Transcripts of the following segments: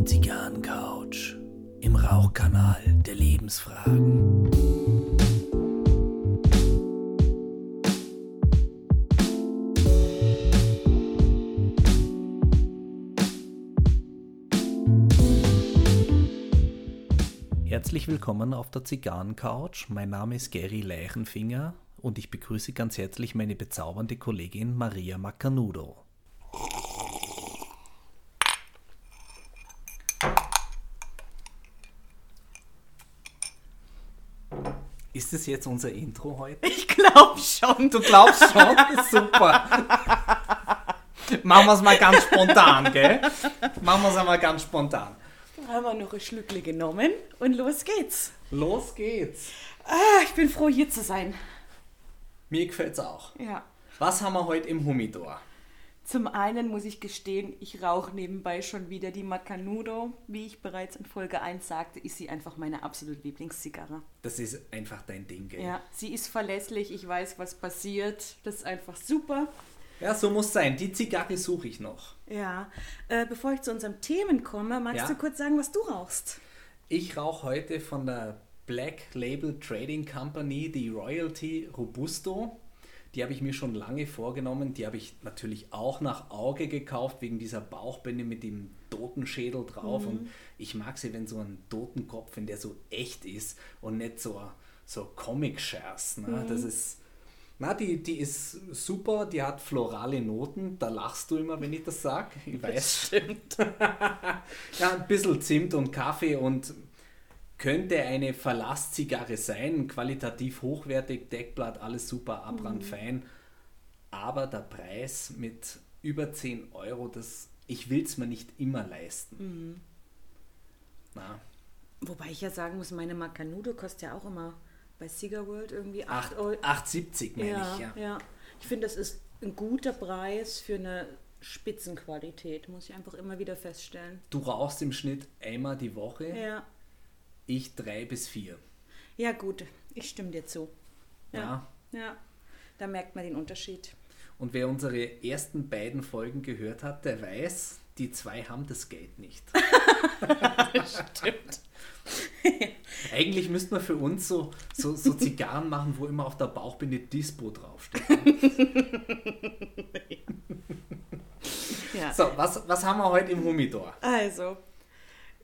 Die Zigarrencouch im Rauchkanal der Lebensfragen. Herzlich willkommen auf der Zigarrencouch. Mein Name ist Gary Leichenfinger und ich begrüße ganz herzlich meine bezaubernde Kollegin Maria Macanudo. Ist das jetzt unser Intro heute? Ich glaube schon. Du glaubst schon? Super. Machen wir es mal ganz spontan, gell? Machen wir es einmal ganz spontan. Haben wir noch ein Schlückle genommen und los geht's. Los geht's. Ah, ich bin froh, hier zu sein. Mir gefällt's auch. Ja. Was haben wir heute im Humidor? Zum einen muss ich gestehen, ich rauche nebenbei schon wieder die Macanudo. Wie ich bereits in Folge 1 sagte, ist sie einfach meine absolute Lieblingszigarre. Das ist einfach dein Ding, gell? Ja, sie ist verlässlich, ich weiß, was passiert. Das ist einfach super. Ja, so muss sein. Die Zigarre suche ich noch. Ja, äh, bevor ich zu unserem Themen komme, magst Ja. du kurz sagen, was du rauchst? Ich rauche heute von der Black Label Trading Company die Royalty Robusto. Die habe ich mir schon lange vorgenommen. Die habe ich natürlich auch nach Auge gekauft, wegen dieser Bauchbinde mit dem Totenschädel drauf. Und ich mag sie, wenn so ein Totenkopf, wenn der so echt ist und nicht so, so Comic-Shares. Ne? Das ist. Na, die, die ist super, die hat florale Noten. Da lachst du immer, wenn ich das sage. Ich weiß. Stimmt. Ja, ein bisschen Zimt und Kaffee und könnte eine Verlasszigarre sein, qualitativ hochwertig, Deckblatt, alles super, abrandfein. Aber der Preis mit über 10 Euro, das, ich will es mir nicht immer leisten. Na, Wobei ich ja sagen muss, meine Macanudo kostet ja auch immer bei Cigar World irgendwie 8 8 Euro. 8,70 meine Ja, ich, ja. ja. Ich finde, das ist ein guter Preis für eine Spitzenqualität, muss ich einfach immer wieder feststellen. Du rauchst im Schnitt einmal die Woche, Ja, ich drei bis vier. ja gut, ich stimme dir zu. Ja. Ja, ja. da merkt man den Unterschied. Und wer unsere ersten beiden Folgen gehört hat, der weiß, die zwei haben das Geld nicht. Stimmt. Eigentlich müsste man für uns so, so, so Zigarren machen, wo immer auf der Bauchbinde Dispo draufsteht. Ja. So, was, was haben wir heute im Humidor? Also,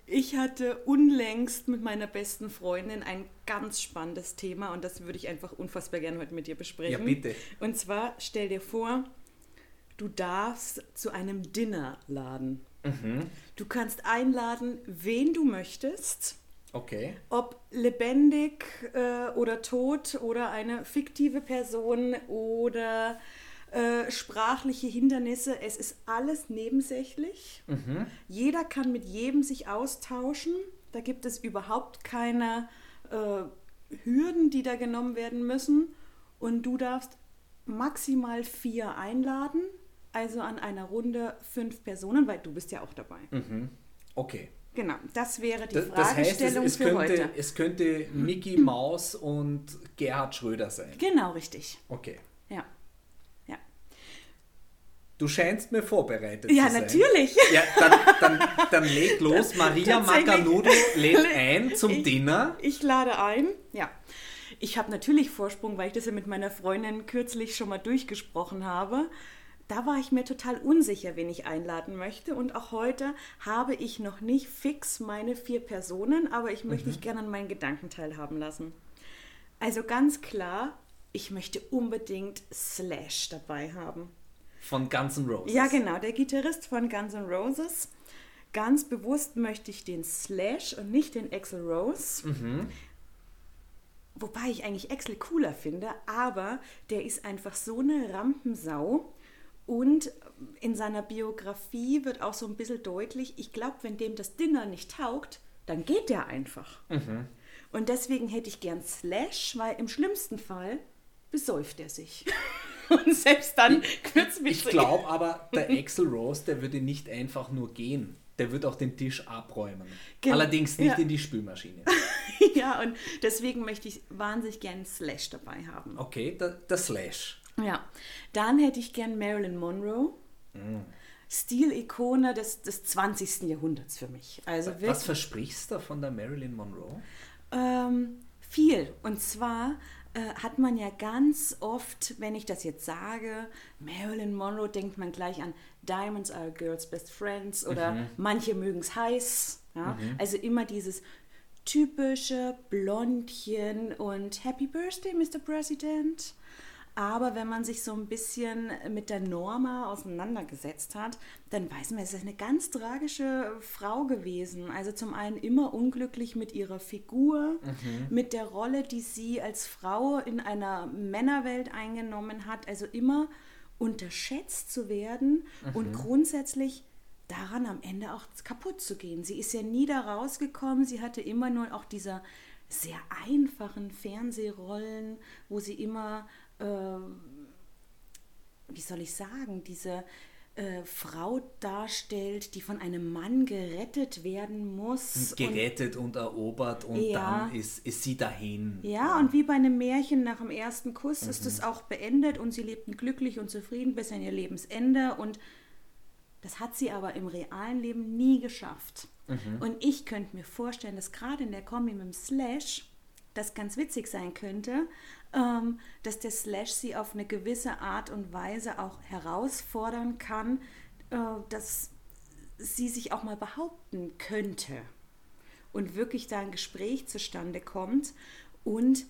ich hatte unlängst mit meiner besten Freundin ein ganz spannendes Thema und das würde ich einfach unfassbar gerne heute mit dir besprechen. Ja, bitte. Und zwar stell dir vor, du darfst zu einem Dinner laden. Mhm. Du kannst einladen, wen du möchtest, Okay. ob lebendig äh, oder tot oder eine fiktive Person oder äh, sprachliche Hindernisse. Es ist alles nebensächlich. Jeder kann mit jedem sich austauschen. Da gibt es überhaupt keine äh, Hürden, die da genommen werden müssen. Und du darfst maximal vier einladen. Also an einer Runde fünf Personen, weil du bist ja auch dabei. Okay. Genau, das wäre die Das, das heißt, es, Fragestellung es, für könnte, heute. es könnte Mickey Maus und Gerhard Schröder sein. Genau, richtig. Okay. Du scheinst mir vorbereitet ja zu sein. natürlich. Ja, dann, dann, dann leg los. Maria. Macanudo lädt ein zum Ich- Dinner. Ich lade ein. Ja. Ich habe natürlich Vorsprung, weil ich das ja mit meiner Freundin kürzlich schon mal durchgesprochen habe. Da war ich mir total unsicher, wen ich einladen möchte. Und auch heute habe ich noch nicht fix meine vier Personen, aber ich möchte dich gerne an meinen Gedanken teilhaben lassen. Also ganz klar, ich möchte unbedingt Slash dabei haben. Von Guns N' Roses. Ja, genau, der Gitarrist von Guns N' Roses. Ganz bewusst möchte ich den Slash und nicht den Axel Rose. Wobei ich eigentlich Axel cooler finde, aber der ist einfach so eine Rampensau. Und in seiner Biografie wird auch so ein bisschen deutlich, ich glaube, wenn dem das Dinner nicht taugt, dann geht der einfach. Und deswegen hätte ich gern Slash, weil im schlimmsten Fall besäuft er sich. Und selbst dann wird es Ich glaube aber, der Axel Rose, der würde nicht einfach nur gehen. Der wird auch den Tisch abräumen. Gen- Allerdings nicht ja. in die Spülmaschine. ja, und deswegen möchte ich wahnsinnig gern Slash dabei haben. Okay, der, der Slash. Ja, dann hätte ich gern Marilyn Monroe. Stilikone des, des 20. Jahrhunderts für mich. Also Was wirklich, versprichst du von der Marilyn Monroe? ähm, viel. Und zwar äh, hat man ja ganz oft, wenn ich das jetzt sage, Marilyn Monroe, denkt man gleich an Diamonds are a girl's best friends oder manche mögen es heiß. Ja? Also immer dieses typische Blondchen und Happy Birthday, Mr. President. Aber wenn man sich so ein bisschen mit der Norma auseinandergesetzt hat, dann weiß man, es ist eine ganz tragische Frau gewesen. Also zum einen immer unglücklich mit ihrer Figur, mit der Rolle, die sie als Frau in einer Männerwelt eingenommen hat. Also immer unterschätzt zu werden und grundsätzlich daran am Ende auch kaputt zu gehen. Sie ist ja nie da rausgekommen. Sie hatte immer nur auch diese sehr einfachen Fernsehrollen, wo sie immer, wie soll ich sagen, diese äh, Frau darstellt, die von einem Mann gerettet werden muss. und- Gerettet und erobert und Ja. dann ist, ist sie dahin. Ja, und wie bei einem Märchen nach dem ersten Kuss ist es auch beendet und sie lebten glücklich und zufrieden bis an ihr Lebensende. Und das hat sie aber im realen Leben nie geschafft. Und ich könnte mir vorstellen, dass gerade in der Kombi mit dem Slash das ganz witzig sein könnte, ähm, dass der Slash sie auf eine gewisse Art und Weise auch herausfordern kann, äh, dass sie sich auch mal behaupten könnte und wirklich da ein Gespräch zustande kommt. Und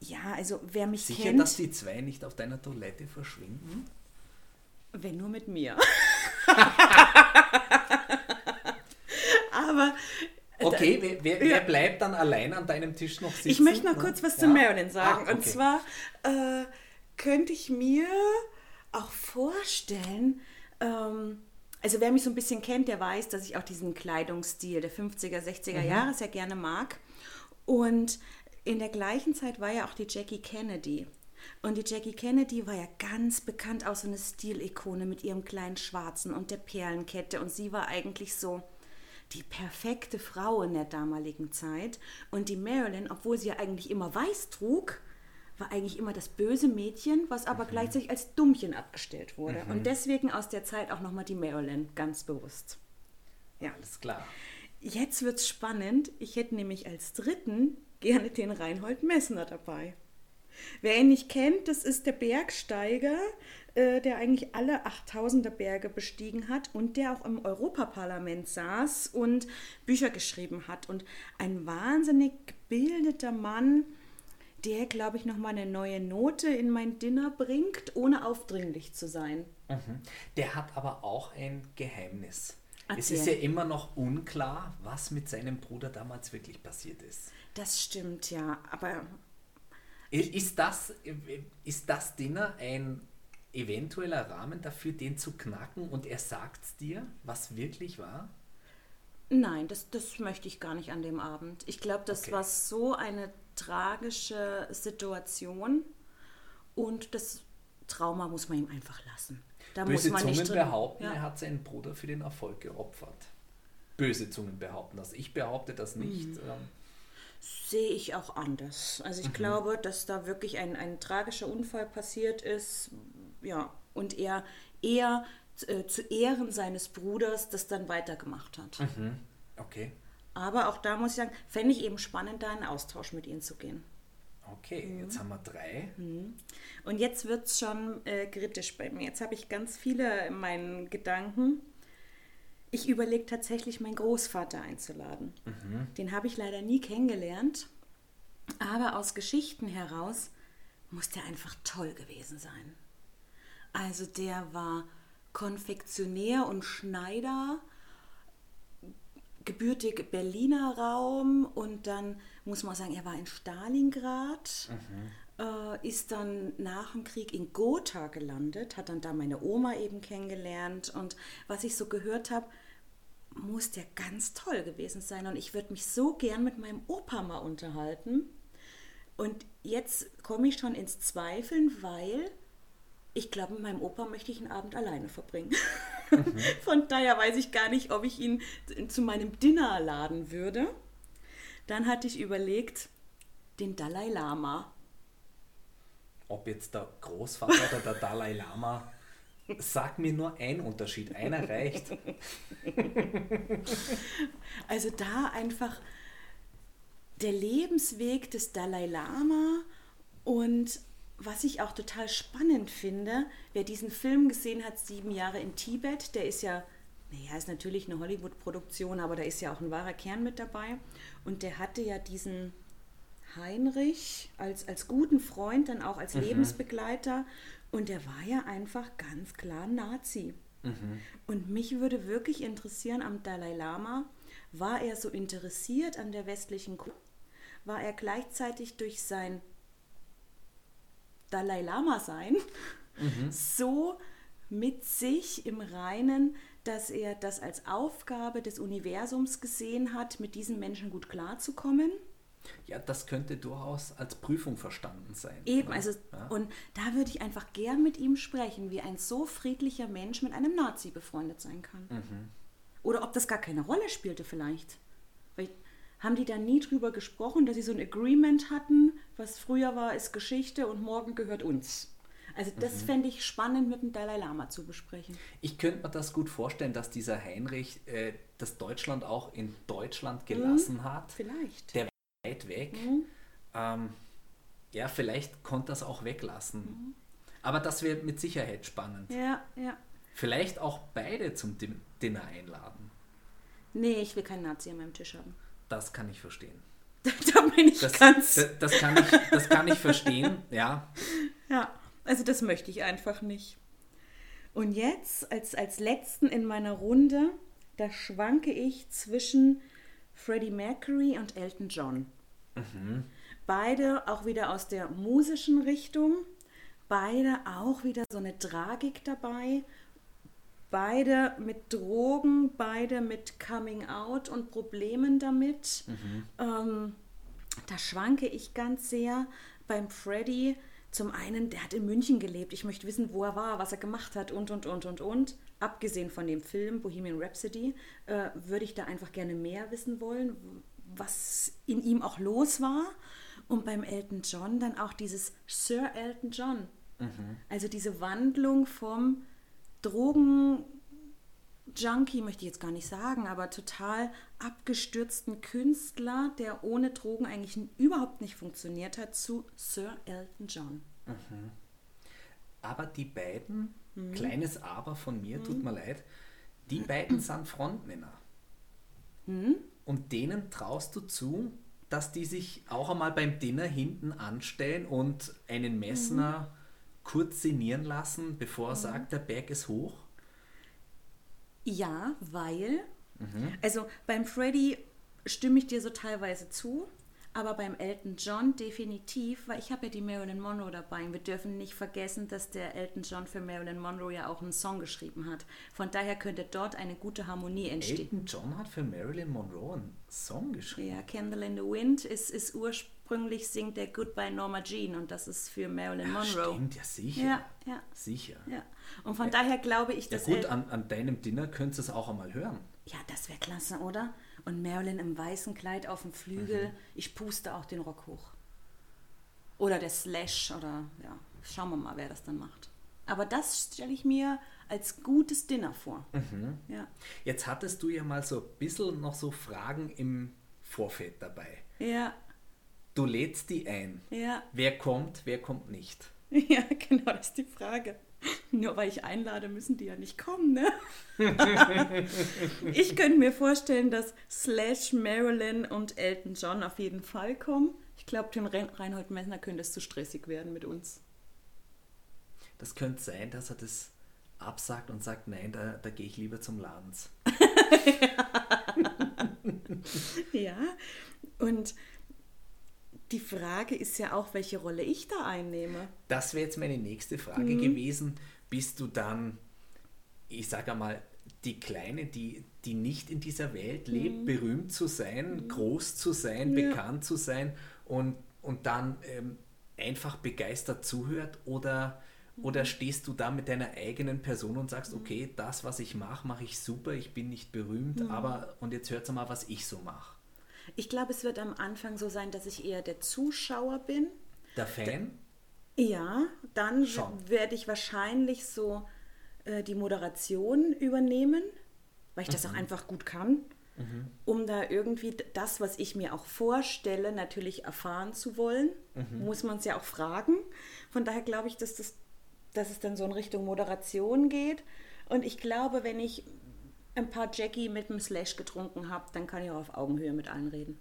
ja, also wer mich Sicher, kennt, dass die zwei nicht auf deiner Toilette verschwinden? wenn nur mit mir. Aber Okay, wer, wer, ja. wer bleibt dann allein an deinem Tisch noch sitzen? ich möchte noch kurz was Ja? zu Marilyn sagen. Ah, Und okay. zwar äh, könnte ich mir auch vorstellen, ähm, also wer mich so ein bisschen kennt, der weiß, dass ich auch diesen Kleidungsstil der 50er, 60er Mhm. Jahre sehr gerne mag. Und in der gleichen Zeit war ja auch die Jackie Kennedy. Und die Jackie Kennedy war ja ganz bekannt als so eine Stilikone mit ihrem kleinen Schwarzen und der Perlenkette. Und sie war eigentlich so die perfekte Frau in der damaligen Zeit. Und die Marilyn, obwohl sie ja eigentlich immer weiß trug, war eigentlich immer das böse Mädchen, was aber gleichzeitig als Dummchen abgestellt wurde. Und deswegen aus der Zeit auch nochmal die Marilyn, ganz bewusst. Ja. Alles klar. Jetzt wird's spannend. Ich hätte nämlich als dritten gerne den Reinhold Messner dabei. Wer ihn nicht kennt, das ist der Bergsteiger, äh, der eigentlich alle 8000er Berge bestiegen hat und der auch im Europaparlament saß und Bücher geschrieben hat. Und ein wahnsinnig gebildeter Mann, der, glaube ich, nochmal eine neue Note in mein Dinner bringt, ohne aufdringlich zu sein. Mhm. Der hat aber auch ein Geheimnis. Es Erzähl. ist ja immer noch unklar, was mit seinem Bruder damals wirklich passiert ist. Das stimmt, ja. Aber Ist das, ist das Dinner ein eventueller Rahmen dafür, den zu knacken und er sagt dir, was wirklich war? Nein, das, das möchte ich gar nicht an dem Abend. Ich glaube, das Okay. war so eine tragische Situation und das Trauma muss man ihm einfach lassen. Da Böse muss man Zungen behaupten, Ja. er hat seinen Bruder für den Erfolg geopfert. Böse Zungen behaupten das. Ich behaupte das nicht. Mhm. Ähm, Sehe ich auch anders. Also Mhm. ich glaube, dass da wirklich ein, ein tragischer Unfall passiert ist. Ja, und er eher äh, zu Ehren seines Bruders das dann weitergemacht hat. Mhm. Okay. Aber auch da muss ich sagen, fände ich eben spannend, da in Austausch mit ihnen zu gehen. Okay, Mhm. jetzt haben wir drei. Und jetzt wird es schon äh, kritisch bei mir. Jetzt habe ich ganz viele in meinen Gedanken. Ich überlege tatsächlich, meinen Großvater einzuladen. Den habe ich leider nie kennengelernt. Aber aus Geschichten heraus muss der einfach toll gewesen sein. Also der war Konfektionär und Schneider, gebürtig Berliner Raum und dann muss man sagen, er war in Stalingrad, äh, ist dann nach dem Krieg in Gotha gelandet, hat dann da meine Oma eben kennengelernt und was ich so gehört habe, muss der ganz toll gewesen sein und ich würde mich so gern mit meinem Opa mal unterhalten. Und jetzt komme ich schon ins Zweifeln, weil ich glaube, mit meinem Opa möchte ich einen Abend alleine verbringen. Von daher weiß ich gar nicht, ob ich ihn zu meinem Dinner laden würde. Dann hatte ich überlegt, den Dalai Lama. Ob jetzt der Großvater oder der Dalai Lama, Sag mir nur ein Unterschied, einer reicht. Also da einfach der Lebensweg des Dalai Lama und was ich auch total spannend finde, wer diesen Film gesehen hat, sieben Jahre in Tibet, der ist ja, naja, ist natürlich eine Hollywood-Produktion, aber da ist ja auch ein wahrer Kern mit dabei. Und der hatte ja diesen Heinrich als, als guten Freund, dann auch als mhm. Lebensbegleiter. Und der war ja einfach ganz klar Nazi. Mhm. Und mich würde wirklich interessieren am Dalai Lama, war er so interessiert an der westlichen Kultur? War er gleichzeitig durch sein Dalai Lama sein mhm. so mit sich im Reinen, dass er das als Aufgabe des Universums gesehen hat, mit diesen Menschen gut klarzukommen? Ja, das könnte durchaus als Prüfung verstanden sein. Eben, also ja. und da würde ich einfach gern mit ihm sprechen, wie ein so friedlicher Mensch mit einem Nazi befreundet sein kann. Mhm. Oder ob das gar keine Rolle spielte vielleicht. Haben die da nie drüber gesprochen, dass sie so ein Agreement hatten, was früher war, ist Geschichte und morgen gehört uns. Also das mhm. fände ich spannend mit dem Dalai Lama zu besprechen. Ich könnte mir das gut vorstellen, dass dieser Heinrich äh, das Deutschland auch in Deutschland gelassen mhm. hat. Vielleicht. Der weit weg. Mhm. Ähm, ja, vielleicht konnte das auch weglassen. Mhm. Aber das wäre mit Sicherheit spannend. Ja, ja. Vielleicht auch beide zum Dinner einladen. Nee, ich will keinen Nazi an meinem Tisch haben. Das kann ich verstehen. da bin ich das, ganz. Das, das, kann ich, das kann ich verstehen, ja. Ja, also das möchte ich einfach nicht. Und jetzt, als, als letzten in meiner Runde, da schwanke ich zwischen Freddie Mercury und Elton John. Mhm. Beide auch wieder aus der musischen Richtung, beide auch wieder so eine Tragik dabei, beide mit Drogen, beide mit Coming Out und Problemen damit. Mhm. Ähm, da schwanke ich ganz sehr beim Freddy. Zum einen, der hat in München gelebt. Ich möchte wissen, wo er war, was er gemacht hat und, und, und, und, und. Abgesehen von dem Film Bohemian Rhapsody, äh, würde ich da einfach gerne mehr wissen wollen, was in ihm auch los war. Und beim Elton John dann auch dieses Sir Elton John. Mhm. Also diese Wandlung vom Drogen Junkie möchte ich jetzt gar nicht sagen, aber total abgestürzten Künstler, der ohne Drogen eigentlich überhaupt nicht funktioniert hat, zu Sir Elton John. Mhm. Aber die beiden, mhm. kleines Aber von mir, mhm. tut mir leid, die beiden sind Frontmänner. Mhm. Und denen traust du zu, dass die sich auch einmal beim Dinner hinten anstellen und einen Messner mhm. Kurz sinnieren lassen, bevor er mhm. sagt, der Berg ist hoch? Ja, weil, mhm. also beim Freddy stimme ich dir so teilweise zu. Aber beim Elton John definitiv, weil ich habe ja die Marilyn Monroe dabei. Und wir dürfen nicht vergessen, dass der Elton John für Marilyn Monroe ja auch einen Song geschrieben hat. Von daher könnte dort eine gute Harmonie entstehen. Elton John hat für Marilyn Monroe einen Song geschrieben? Ja, Candle in the Wind ist, ist ursprünglich singt der Goodbye Norma Jean und das ist für Marilyn ja, Monroe. Stimmt, ja sicher. Ja, ja. Sicher. Ja. Und von ja. daher glaube ich, dass... Ja gut, an, an deinem Dinner könntest du es auch einmal hören. Ja, das wäre klasse, oder? und Marilyn im weißen Kleid auf dem Flügel. Mhm. Ich puste auch den Rock hoch. Oder der Slash oder ja, schauen wir mal, wer das dann macht. Aber das stelle ich mir als gutes Dinner vor. Mhm. Ja. Jetzt hattest du ja mal so ein bisschen noch so Fragen im Vorfeld dabei. Ja. Du lädst die ein. Ja. Wer kommt, wer kommt nicht? Ja, genau, das ist die Frage. Nur weil ich einlade, müssen die ja nicht kommen, ne? ich könnte mir vorstellen, dass Slash, Marilyn und Elton John auf jeden Fall kommen. Ich glaube, den Reinhold Messner könnte es zu stressig werden mit uns. Das könnte sein, dass er das absagt und sagt, nein, da, da gehe ich lieber zum Ladens. ja, und die Frage ist ja auch, welche Rolle ich da einnehme. Das wäre jetzt meine nächste Frage mhm. gewesen. Bist du dann, ich sage einmal, die Kleine, die, die nicht in dieser Welt lebt, mhm. berühmt zu sein, mhm. groß zu sein, ja. bekannt zu sein und, und dann ähm, einfach begeistert zuhört? Oder, oder mhm. stehst du da mit deiner eigenen Person und sagst, mhm. okay, das, was ich mache, mache ich super, ich bin nicht berühmt, mhm. aber und jetzt hört mal, was ich so mache? Ich glaube, es wird am Anfang so sein, dass ich eher der Zuschauer bin. Der Fan? Ja, dann werde ich wahrscheinlich so äh, die Moderation übernehmen, weil ich das auch einfach gut kann, um da irgendwie das, was ich mir auch vorstelle, natürlich erfahren zu wollen. Muss man es ja auch fragen. Von daher glaube ich, dass, das, dass es dann so in Richtung Moderation geht. Und ich glaube, wenn ich ein paar Jackie mit einem Slash getrunken habe, dann kann ich auch auf Augenhöhe mit allen reden.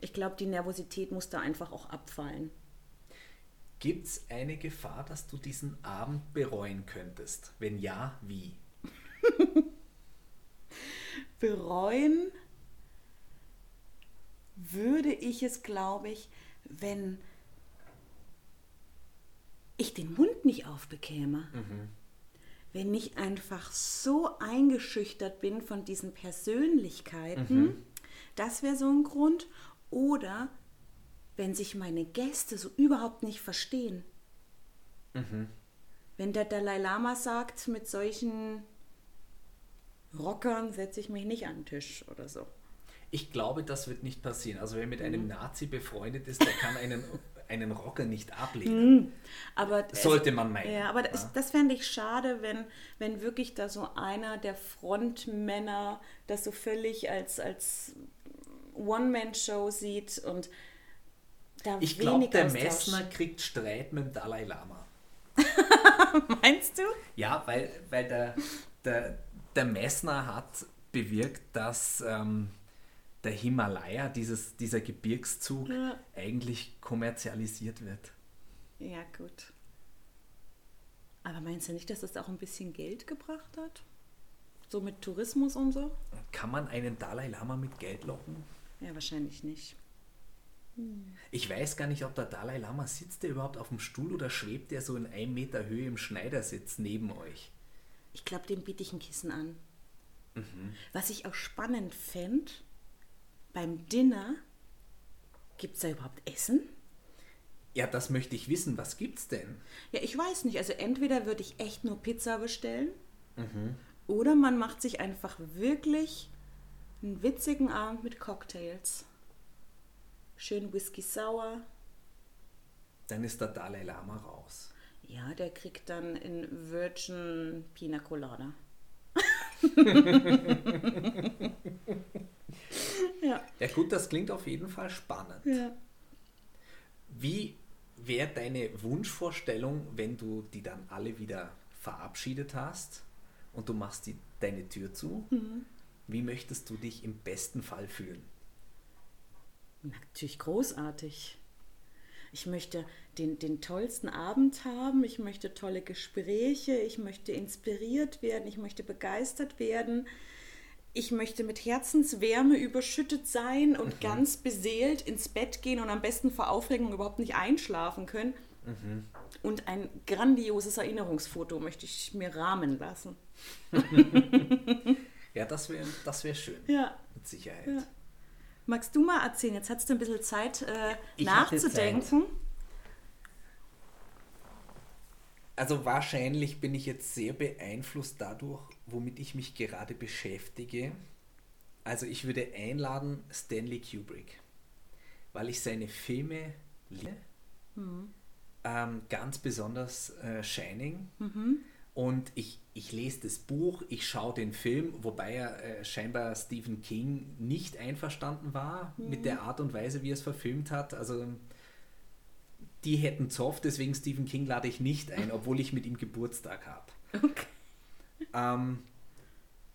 Ich glaube, die Nervosität muss da einfach auch abfallen. Gibt es eine Gefahr, dass du diesen Abend bereuen könntest? Wenn ja, wie? bereuen würde ich es, glaube ich, wenn ich den Mund nicht aufbekäme. Wenn ich einfach so eingeschüchtert bin von diesen Persönlichkeiten, das wäre so ein Grund. Oder wenn sich meine Gäste so überhaupt nicht verstehen. Wenn der Dalai Lama sagt, mit solchen Rockern setze ich mich nicht an den Tisch oder so. Ich glaube, das wird nicht passieren. Also wer mit einem Nazi befreundet ist, der kann einen, einen Rocker nicht ablehnen. Aber Sollte man meinen. Ja, aber das, das fände ich schade, wenn, wenn wirklich da so einer der Frontmänner das so völlig als, als One-Man-Show sieht und da Ich glaube, der Austausch. Messner kriegt Streit mit dem Dalai Lama. Meinst du? Ja, weil, weil der, der, der Messner hat bewirkt, dass ähm, der Himalaya, dieses, dieser Gebirgszug, Ja. eigentlich kommerzialisiert wird. Ja, gut. Aber meinst du nicht, dass das auch ein bisschen Geld gebracht hat? So mit Tourismus und so? Kann man einen Dalai Lama mit Geld locken? Ja, wahrscheinlich nicht. Ich weiß gar nicht, ob der Dalai Lama sitzt der überhaupt auf dem Stuhl oder schwebt der so in einem Meter Höhe im Schneidersitz neben euch. Ich glaube, dem biete ich ein Kissen an. Was ich auch spannend fände, beim Dinner, gibt es da überhaupt Essen? Ja, das möchte ich wissen. Was gibt's denn? Ja, ich weiß nicht. Also entweder würde ich echt nur Pizza bestellen oder man macht sich einfach wirklich einen witzigen Abend mit Cocktails. Schön Whisky Sour. Dann ist der Dalai Lama raus. Ja, der kriegt dann in Virgin Pina Colada. ja. Ja gut, das klingt auf jeden Fall spannend. ja. Wie wäre deine Wunschvorstellung, wenn du die dann alle wieder verabschiedet hast und du machst die, deine Tür zu? Wie möchtest du dich im besten Fall fühlen? Natürlich großartig. Ich möchte den, den tollsten Abend haben, ich möchte tolle Gespräche, ich möchte inspiriert werden, ich möchte begeistert werden, ich möchte mit Herzenswärme überschüttet sein und ganz beseelt ins Bett gehen und am besten vor Aufregung überhaupt nicht einschlafen können. Und ein grandioses Erinnerungsfoto möchte ich mir rahmen lassen. Ja, das wäre das wär schön. Ja. Mit Sicherheit. Ja. Magst du mal erzählen? Jetzt hast du ein bisschen Zeit äh, Ich hatte nachzudenken. Also wahrscheinlich bin ich jetzt sehr beeinflusst dadurch, womit ich mich gerade beschäftige. Also ich würde einladen Stanley Kubrick, weil ich seine Filme liebe. Ähm, ganz besonders äh, Shining. Und ich, ich lese das Buch, ich schaue den Film, wobei er äh, scheinbar Stephen King nicht einverstanden war mit der Art und Weise, wie er es verfilmt hat. Also die hätten Zoff, deswegen Stephen King lade ich nicht ein, obwohl ich mit ihm Geburtstag habe. Okay. Ähm,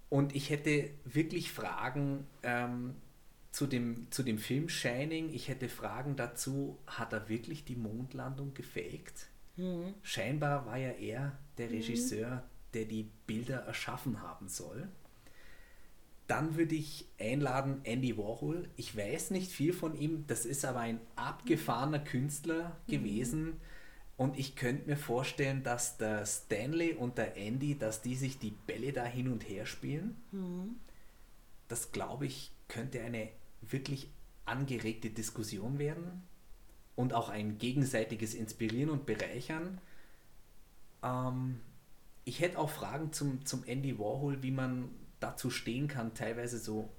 und ich hätte wirklich Fragen ähm, zu, dem, zu dem Film Shining. Ich hätte Fragen dazu, hat er wirklich die Mondlandung gefaked? Scheinbar war ja er der Regisseur, der die Bilder erschaffen haben soll. Dann würde ich einladen Andy Warhol. Ich weiß nicht viel von ihm, das ist aber ein abgefahrener Künstler gewesen. Und ich könnte mir vorstellen, dass der Stanley und der Andy, dass die sich die Bälle da hin und her spielen. Das glaube ich, könnte eine wirklich angeregte Diskussion werden und auch ein gegenseitiges Inspirieren und Bereichern. Ähm, ich hätte auch Fragen zum, zum Andy Warhol, wie man dazu stehen kann, teilweise so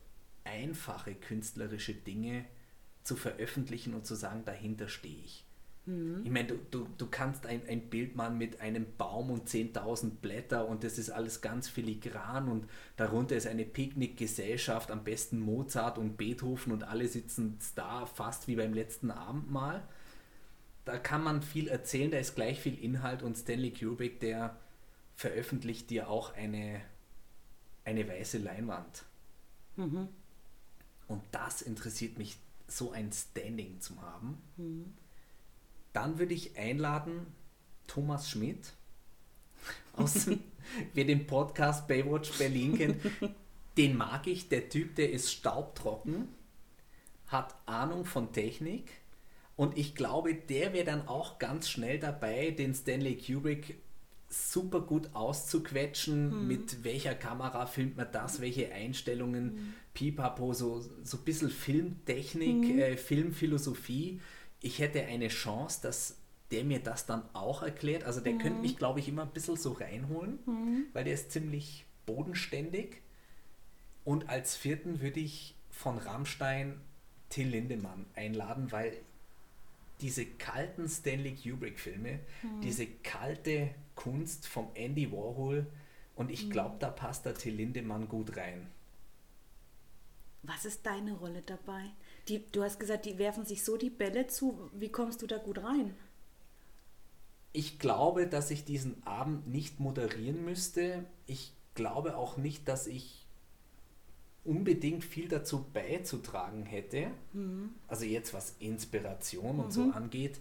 einfache künstlerische Dinge zu veröffentlichen und zu sagen, dahinter stehe ich. Mhm. Ich meine, du, du, du kannst ein, ein Bild machen mit einem Baum und 10.000 Blätter und das ist alles ganz filigran und darunter ist eine Picknickgesellschaft, am besten Mozart und Beethoven und alle sitzen da fast wie beim letzten Abendmahl. Da kann man viel erzählen, da ist gleich viel Inhalt und Stanley Kubrick, der veröffentlicht dir auch eine, eine weiße Leinwand. Mhm. Und das interessiert mich, so ein Standing zu haben. Mhm dann würde ich einladen Thomas Schmidt, aus, wer den Podcast Baywatch Berlin kennt. Den mag ich, der Typ, der ist staubtrocken, hat Ahnung von Technik und ich glaube, der wäre dann auch ganz schnell dabei, den Stanley Kubrick super gut auszuquetschen, mhm. mit welcher Kamera filmt man das, welche Einstellungen, mhm. pipapo, so, so ein bisschen Filmtechnik, mhm. äh, Filmphilosophie ich hätte eine Chance, dass der mir das dann auch erklärt. Also der mhm. könnte mich, glaube ich, immer ein bisschen so reinholen, mhm. weil der ist ziemlich bodenständig. Und als vierten würde ich von Rammstein Till Lindemann einladen, weil diese kalten Stanley Kubrick-Filme, mhm. diese kalte Kunst vom Andy Warhol, und ich glaube, mhm. da passt der Till Lindemann gut rein. Was ist deine Rolle dabei? Die, du hast gesagt, die werfen sich so die Bälle zu. Wie kommst du da gut rein? Ich glaube, dass ich diesen Abend nicht moderieren müsste. Ich glaube auch nicht, dass ich unbedingt viel dazu beizutragen hätte. Mhm. Also jetzt was Inspiration und mhm. so angeht.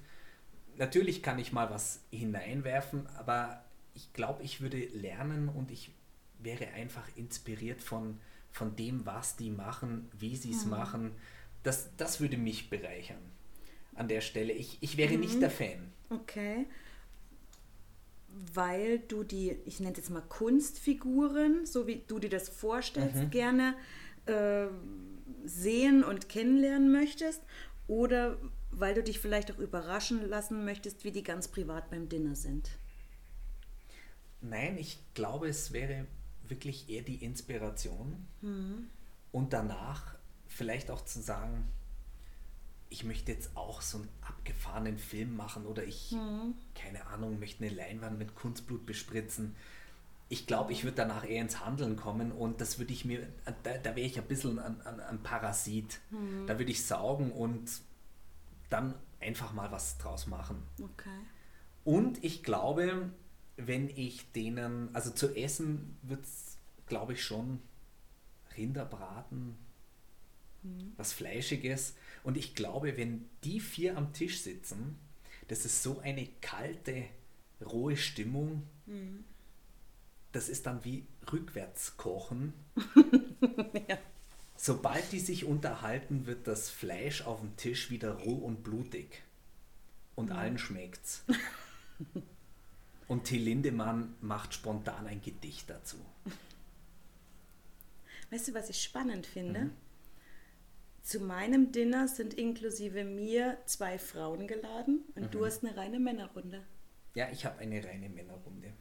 Natürlich kann ich mal was hineinwerfen, aber ich glaube, ich würde lernen und ich wäre einfach inspiriert von, von dem, was die machen, wie sie es mhm. machen das, das würde mich bereichern an der Stelle. Ich, ich wäre mhm. nicht der Fan. Okay. Weil du die, ich nenne es jetzt mal Kunstfiguren, so wie du dir das vorstellst, mhm. gerne äh, sehen und kennenlernen möchtest. Oder weil du dich vielleicht auch überraschen lassen möchtest, wie die ganz privat beim Dinner sind. Nein, ich glaube, es wäre wirklich eher die Inspiration. Mhm. Und danach vielleicht auch zu sagen, ich möchte jetzt auch so einen abgefahrenen Film machen oder ich, mhm. keine Ahnung, möchte eine Leinwand mit Kunstblut bespritzen. Ich glaube, ich würde danach eher ins Handeln kommen und das würde ich mir, da, da wäre ich ein bisschen ein, ein, ein Parasit. Mhm. Da würde ich saugen und dann einfach mal was draus machen. Okay. Und ich glaube, wenn ich denen, also zu essen wird es, glaube ich, schon Rinderbraten, mhm. was Fleischiges. Und ich glaube, wenn die vier am Tisch sitzen, das ist so eine kalte, rohe Stimmung. Mhm. Das ist dann wie rückwärts kochen. ja. Sobald die sich unterhalten, wird das Fleisch auf dem Tisch wieder roh und blutig. Und mhm. allen schmeckt's. und Till Lindemann macht spontan ein Gedicht dazu. Weißt du, was ich spannend finde? Mhm. Zu meinem Dinner sind inklusive mir zwei Frauen geladen und mhm. du hast eine reine Männerrunde. Ja, ich habe eine reine Männerrunde.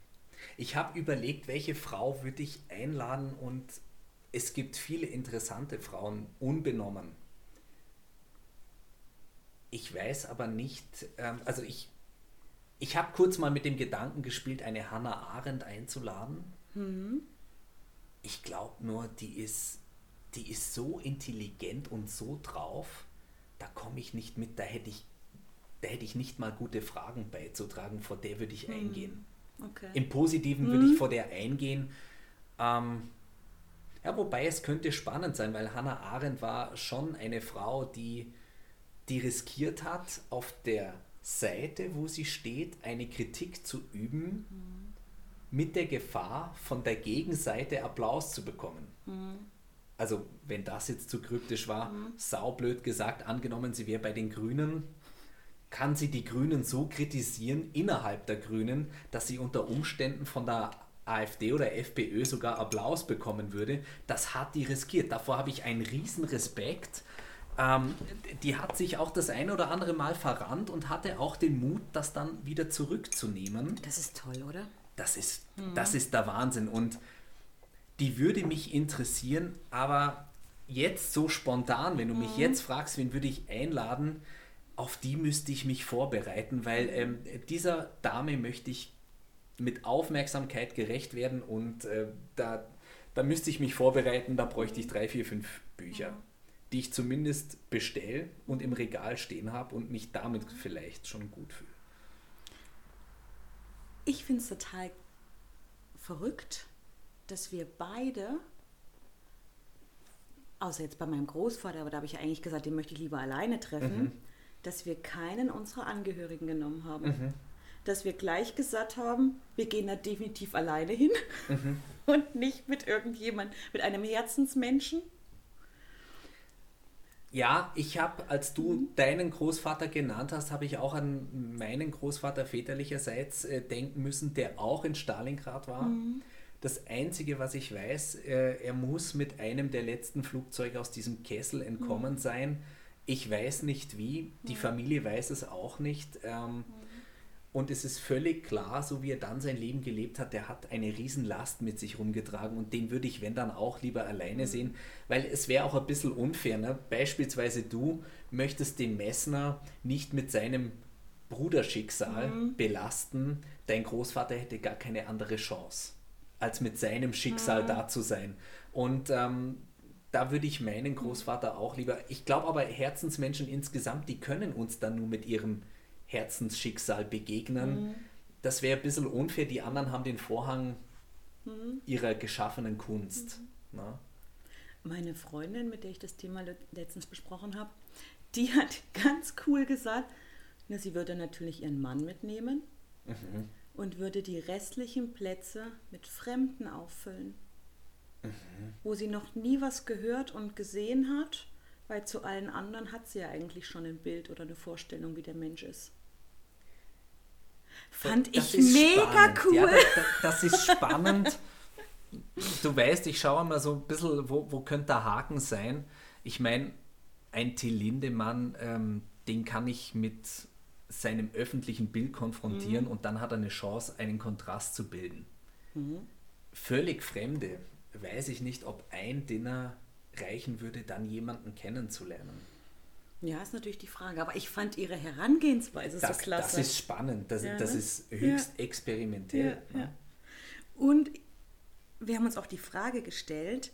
Ich habe überlegt, welche Frau würde ich einladen und es gibt viele interessante Frauen, unbenommen. Ich weiß aber nicht, ähm, also ich, ich habe kurz mal mit dem Gedanken gespielt, eine Hannah Arendt einzuladen. Mhm. Ich glaube nur, die ist die ist so intelligent und so drauf, da komme ich nicht mit, da hätte ich, da hätte ich nicht mal gute Fragen beizutragen, vor der würde ich hm. eingehen. Okay. Im Positiven hm. würde ich vor der eingehen. Ähm, ja, wobei es könnte spannend sein, weil Hannah Arendt war schon eine Frau, die, die riskiert hat, auf der Seite, wo sie steht, eine Kritik zu üben, mhm. mit der Gefahr, von der Gegenseite Applaus zu bekommen. Mhm also wenn das jetzt zu kryptisch war, mhm. saublöd gesagt, angenommen, sie wäre bei den Grünen, kann sie die Grünen so kritisieren innerhalb der Grünen, dass sie unter Umständen von der AfD oder FPÖ sogar Applaus bekommen würde. Das hat die riskiert. Davor habe ich einen riesen Respekt. Ähm, die hat sich auch das ein oder andere Mal verrannt und hatte auch den Mut, das dann wieder zurückzunehmen. Das ist toll, oder? Das ist, mhm. das ist der Wahnsinn. Und die würde mich interessieren, aber jetzt so spontan, wenn du mich mhm. jetzt fragst, wen würde ich einladen, auf die müsste ich mich vorbereiten, weil ähm, dieser Dame möchte ich mit Aufmerksamkeit gerecht werden und äh, da, da müsste ich mich vorbereiten, da bräuchte ich drei, vier, fünf Bücher, die ich zumindest bestelle und im Regal stehen habe und mich damit vielleicht schon gut fühle. Ich finde es total verrückt, dass wir beide, außer jetzt bei meinem Großvater, aber da habe ich ja eigentlich gesagt, den möchte ich lieber alleine treffen, mhm. dass wir keinen unserer Angehörigen genommen haben. Mhm. Dass wir gleich gesagt haben, wir gehen da definitiv alleine hin mhm. und nicht mit irgendjemand, mit einem Herzensmenschen. Ja, ich habe, als du mhm. deinen Großvater genannt hast, habe ich auch an meinen Großvater väterlicherseits äh, denken müssen, der auch in Stalingrad war. Mhm. Das Einzige, was ich weiß, äh, er muss mit einem der letzten Flugzeuge aus diesem Kessel entkommen mhm. sein. Ich weiß nicht wie, die Familie weiß es auch nicht. Ähm, und es ist völlig klar, so wie er dann sein Leben gelebt hat, der hat eine Riesenlast mit sich rumgetragen und den würde ich, wenn dann auch, lieber alleine sehen, weil es wäre auch ein bisschen unfair. Ne? Beispielsweise du möchtest den Messner nicht mit seinem Bruderschicksal mhm. belasten, dein Großvater hätte gar keine andere Chance als mit seinem Schicksal mhm. da zu sein. Und ähm, da würde ich meinen Großvater auch lieber. Ich glaube aber, Herzensmenschen insgesamt, die können uns dann nur mit ihrem Herzensschicksal begegnen. Mhm. Das wäre ein bisschen unfair. Die anderen haben den Vorhang mhm. ihrer geschaffenen Kunst. Mhm. Ne? Meine Freundin, mit der ich das Thema letztens besprochen habe, die hat ganz cool gesagt, na, sie würde natürlich ihren Mann mitnehmen. Mhm und würde die restlichen Plätze mit Fremden auffüllen, mhm. wo sie noch nie was gehört und gesehen hat, weil zu allen anderen hat sie ja eigentlich schon ein Bild oder eine Vorstellung, wie der Mensch ist. Fand das ich mega spannend. cool. Ja, das, das, ist spannend. du weißt, ich schaue mal so ein bisschen, wo, wo könnte der Haken sein. Ich meine, ein Till Lindemann, ähm, den kann ich mit seinem öffentlichen Bild konfrontieren mhm. und dann hat er eine Chance, einen Kontrast zu bilden. Mhm. Völlig Fremde, weiß ich nicht, ob ein Dinner reichen würde, dann jemanden kennenzulernen. Ja, ist natürlich die Frage. Aber ich fand ihre Herangehensweise das, so klasse. Das ist spannend. Das, ja, das ne? ist höchst ja. experimentell. Ja? Und wir haben uns auch die Frage gestellt,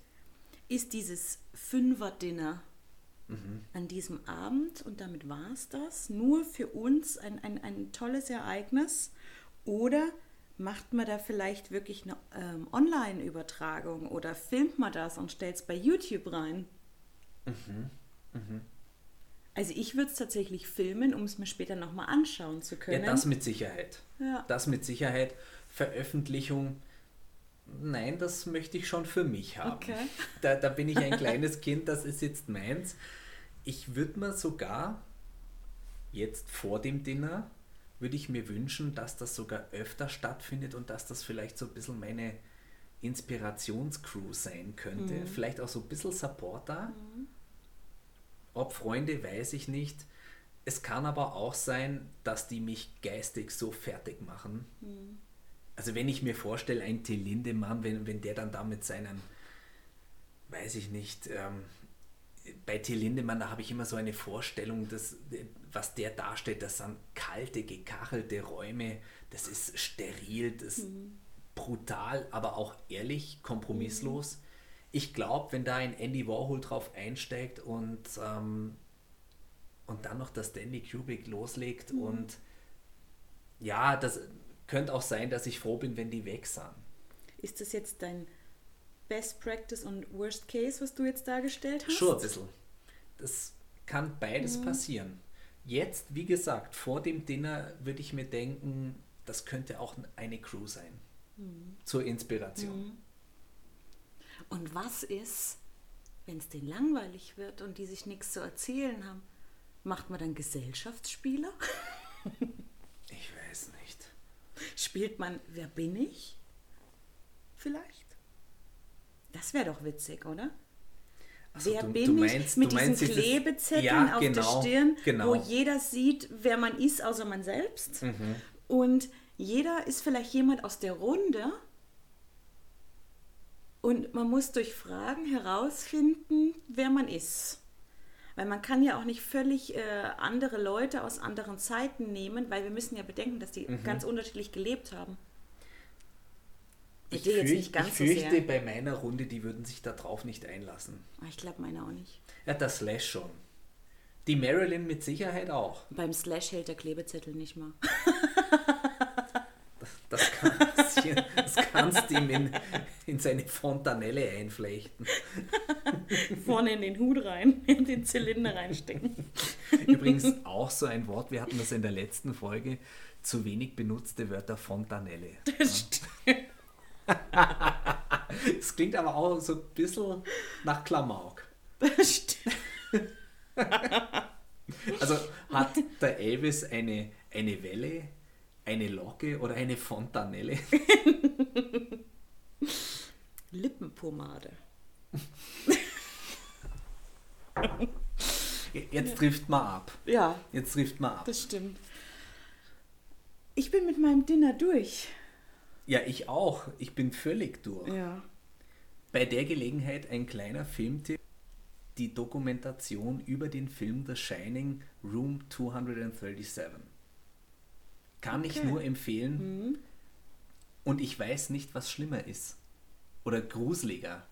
ist dieses Fünfer-Dinner mhm. an diesem Abend und damit war es das. Nur für uns ein, ein, ein tolles Ereignis. Oder macht man da vielleicht wirklich eine ähm, Online-Übertragung oder filmt man das und stellt es bei YouTube rein? Mhm. Mhm. Also ich würde es tatsächlich filmen, um es mir später nochmal anschauen zu können. Ja, das mit Sicherheit. Ja. Das mit Sicherheit. Veröffentlichung, nein, das möchte ich schon für mich haben. Okay. Da, da bin ich ein kleines Kind, das ist jetzt meins ich würde mir sogar jetzt vor dem Dinner, würde ich mir wünschen, dass das sogar öfter stattfindet und dass das vielleicht so ein bisschen meine Inspirationscrew sein könnte. Mhm. Vielleicht auch so ein bisschen Supporter. Mhm. Ob Freunde, weiß ich nicht. Es kann aber auch sein, dass die mich geistig so fertig machen. Mhm. Also wenn ich mir vorstelle, ein Till Lindemann, wenn, wenn der dann da mit seinen, weiß ich nicht, ähm, bei Till Lindemann, da habe ich immer so eine Vorstellung, dass, was der darstellt, das sind kalte, gekachelte Räume, das ist steril, das ist mhm. brutal, aber auch ehrlich, kompromisslos. Mhm. Ich glaube, wenn da ein Andy Warhol drauf einsteigt und, ähm, und dann noch das Stanley Kubrick loslegt mhm. und ja, das könnte auch sein, dass ich froh bin, wenn die weg sind. Ist das jetzt dein Best Practice und Worst Case, was du jetzt dargestellt hast? Schon ein bisschen. Das kann beides mhm. passieren. Jetzt, wie gesagt, vor dem Dinner würde ich mir denken, das könnte auch eine Crew sein. Mhm. Zur Inspiration. Und was ist, wenn es denen langweilig wird und die sich nichts zu erzählen haben? Macht man dann Gesellschaftsspiele? ich weiß nicht. Spielt man Wer bin ich? Vielleicht? Das wäre doch witzig, oder? So, wer du, bin du meinst, ich mit diesen Klebezetteln ja, auf genau, der Stirn, genau. wo jeder sieht, wer man ist, außer man selbst. Mhm. Und jeder ist vielleicht jemand aus der Runde. Und man muss durch Fragen herausfinden, wer man ist. Weil man kann ja auch nicht völlig äh, andere Leute aus anderen Zeiten nehmen, weil wir müssen ja bedenken, dass die Mhm. ganz unterschiedlich gelebt haben. Ich, fürcht, nicht ganz ich so fürchte, sehr. bei meiner Runde, die würden sich darauf nicht einlassen. Ah, Ich glaube meine auch nicht. Ja, der Slash schon. Die Marilyn mit Sicherheit auch. Beim Slash hält der Klebezettel nicht mal. Das kannst, du- das kannst du ihm in, in seine Fontanelle einflechten. Vorne in den Hut rein, in den Zylinder reinstecken. Übrigens auch so ein Wort, wir hatten das in der letzten Folge, zu wenig benutzte Wörter Fontanelle. Es klingt aber auch so ein bisschen nach Klamauk. Also hat der Elvis eine, eine Welle, eine Locke oder eine Fontanelle? Lippenpomade. Jetzt trifft man ab. Ja, Jetzt trifft man ab. das stimmt. Ich bin mit meinem Dinner durch. Ja, ich auch. Ich bin völlig durch. Ja. Bei der Gelegenheit ein kleiner Filmtipp. Die Dokumentation über den Film The Shining Room 237. Kann ich Okay. nur empfehlen. Und ich weiß nicht, was schlimmer ist. Oder gruseliger.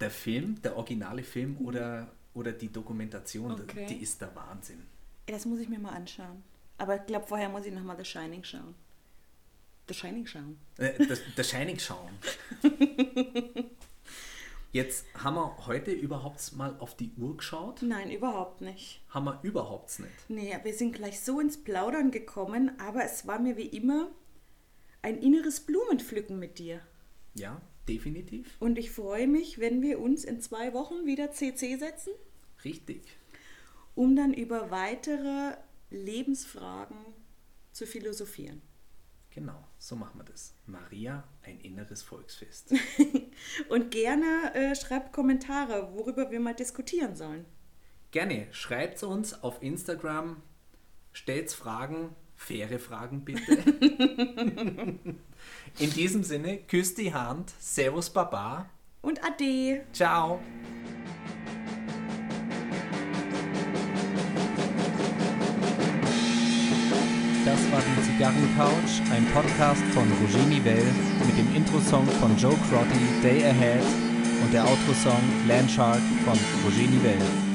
Der Film, der originale Film oder, oder die Dokumentation, Okay. die ist der Wahnsinn. Das muss ich mir mal anschauen. Aber ich glaube, vorher muss ich nochmal The Shining schauen. The Shining schauen. Äh, das, das Shining schauen. Jetzt haben wir heute überhaupt mal auf die Uhr geschaut. Nein, überhaupt nicht. Haben wir überhaupt nicht. Nee, wir sind gleich so ins Plaudern gekommen, aber es war mir wie immer ein inneres Blumenpflücken mit dir. Ja, definitiv. Und ich freue mich, wenn wir uns in zwei Wochen wieder CC setzen, Richtig. um dann über weitere Lebensfragen zu philosophieren. Genau, so machen wir das. Maria, ein inneres Volksfest. Und gerne äh, schreibt Kommentare, worüber wir mal diskutieren sollen. Gerne, schreibt uns auf Instagram, stellt Fragen, faire Fragen bitte. In diesem Sinne, küsst die Hand, Servus Baba, Und Ade! ciao. Die Zigarrencouch, ein Podcast von Roger Nivelle mit dem Intro-Song von Joe Crotty, Day Ahead und der Outro-Song Landshark von Roger Nivelle.